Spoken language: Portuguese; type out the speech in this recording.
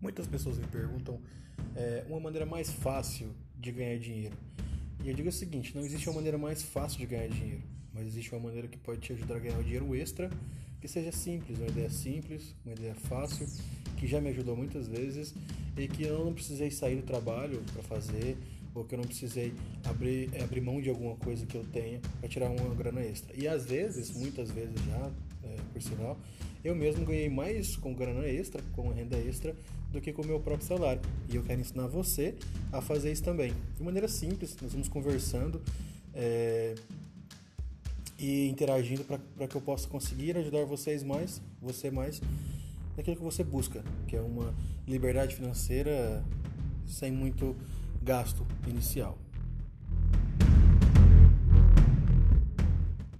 Muitas pessoas me perguntam é, uma maneira mais fácil de ganhar dinheiro. E eu digo o seguinte: não existe uma maneira mais fácil de ganhar dinheiro, mas existe uma maneira que pode te ajudar a ganhar um dinheiro extra que seja simples, uma ideia simples, uma ideia fácil, que já me ajudou muitas vezes e que eu não precisei sair do trabalho para fazer que eu não precisei abrir, abrir mão de alguma coisa que eu tenha para tirar uma grana extra. E às vezes, muitas vezes já, é, por sinal, eu mesmo ganhei mais com grana extra, com renda extra, do que com o meu próprio salário. E eu quero ensinar você a fazer isso também. De maneira simples, nós vamos conversando é, e interagindo para que eu possa conseguir ajudar vocês mais, você mais, naquilo que você busca, que é uma liberdade financeira sem muito gasto inicial.